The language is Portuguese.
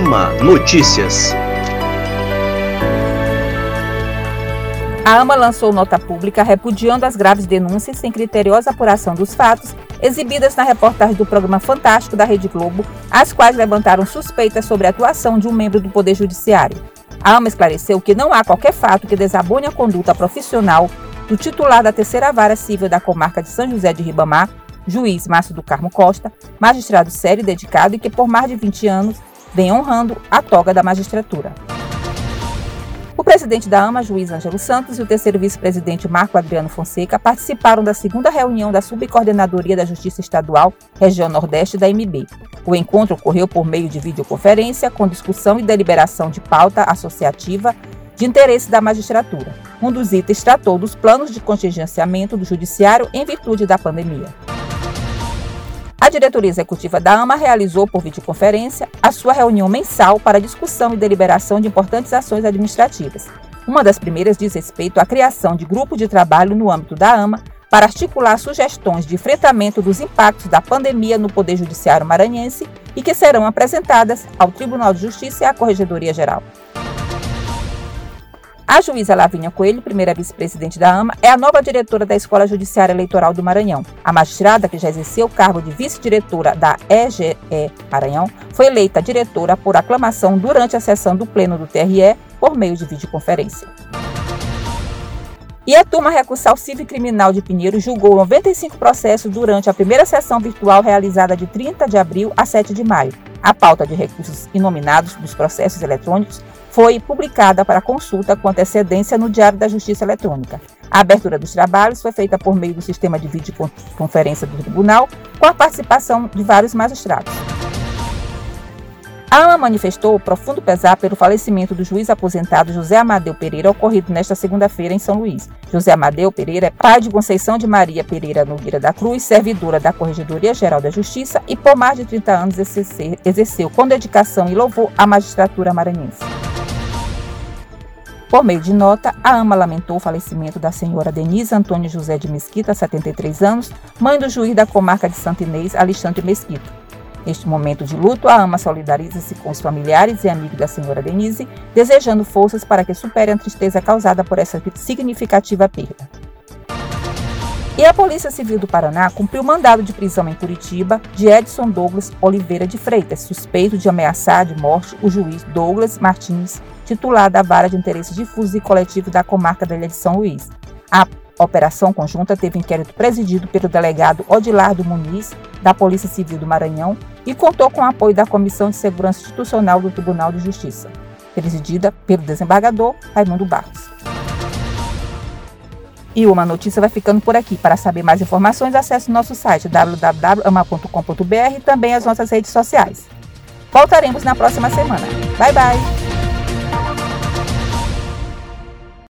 Notícias. A AMA lançou nota pública repudiando as graves denúncias sem criteriosa apuração dos fatos exibidas na reportagem do programa Fantástico da Rede Globo, as quais levantaram suspeitas sobre a atuação de um membro do Poder Judiciário. A AMA esclareceu que não há qualquer fato que desabone a conduta profissional do titular da terceira vara civil da comarca de São José de Ribamar, juiz Márcio do Carmo Costa, magistrado sério e dedicado e que por mais de 20 anos vem honrando a toga da magistratura. O presidente da AMA, juiz Ângelo Santos, e o terceiro vice-presidente Marco Adriano Fonseca participaram da segunda reunião da Subcoordenadoria da Justiça Estadual, região Nordeste da MB. O encontro ocorreu por meio de videoconferência, com discussão e deliberação de pauta associativa de interesse da magistratura. Um dos itens tratou dos planos de contingenciamento do Judiciário em virtude da pandemia. Diretoria executiva da AMA realizou por videoconferência a sua reunião mensal para discussão e deliberação de importantes ações administrativas. Uma das primeiras diz respeito à criação de grupo de trabalho no âmbito da AMA para articular sugestões de enfrentamento dos impactos da pandemia no Poder Judiciário maranhense e que serão apresentadas ao Tribunal de Justiça e à Corregedoria Geral. A juíza Lavínia Coelho, primeira vice-presidente da AMA, é a nova diretora da Escola Judiciária Eleitoral do Maranhão. A magistrada, que já exerceu o cargo de vice-diretora da EGE Maranhão, foi eleita diretora por aclamação durante a sessão do Pleno do TRE por meio de videoconferência. E a turma recursal civil criminal de Pinheiro julgou 95 processos durante a primeira sessão virtual realizada de 30 de abril a 7 de maio. A pauta de recursos inominados dos processos eletrônicos foi publicada para consulta com antecedência no Diário da Justiça Eletrônica. A abertura dos trabalhos foi feita por meio do sistema de videoconferência do tribunal, com a participação de vários magistrados. A AMA manifestou profundo pesar pelo falecimento do juiz aposentado José Amadeu Pereira, ocorrido nesta segunda-feira em São Luís. José Amadeu Pereira é pai de Conceição de Maria Pereira Nogueira da Cruz, servidora da Corregedoria Geral da Justiça e por mais de 30 anos exerceu com dedicação e louvor a magistratura maranhense. Por meio de nota, a AMA lamentou o falecimento da senhora Denise Antônio José de Mesquita, 73 anos, mãe do juiz da comarca de Santo Inês, Alexandre Mesquita. Neste momento de luto, a AMA solidariza-se com os familiares e amigos da senhora Denise, desejando forças para que supere a tristeza causada por essa significativa perda. E a Polícia Civil do Paraná cumpriu mandado de prisão em Curitiba de Edson Douglas Oliveira de Freitas, suspeito de ameaçar de morte o juiz Douglas Martins titular da Vara de Interesses Difusos e Coletivos da Comarca da Ilha de São Luís. A operação conjunta teve inquérito presidido pelo delegado Odilardo Muniz, da Polícia Civil do Maranhão, e contou com o apoio da Comissão de Segurança Institucional do Tribunal de Justiça, presidida pelo desembargador Raimundo Barros. E uma notícia vai ficando por aqui. Para saber mais informações, acesse nosso site www.ama.com.br e também as nossas redes sociais. Voltaremos na próxima semana. Bye, bye!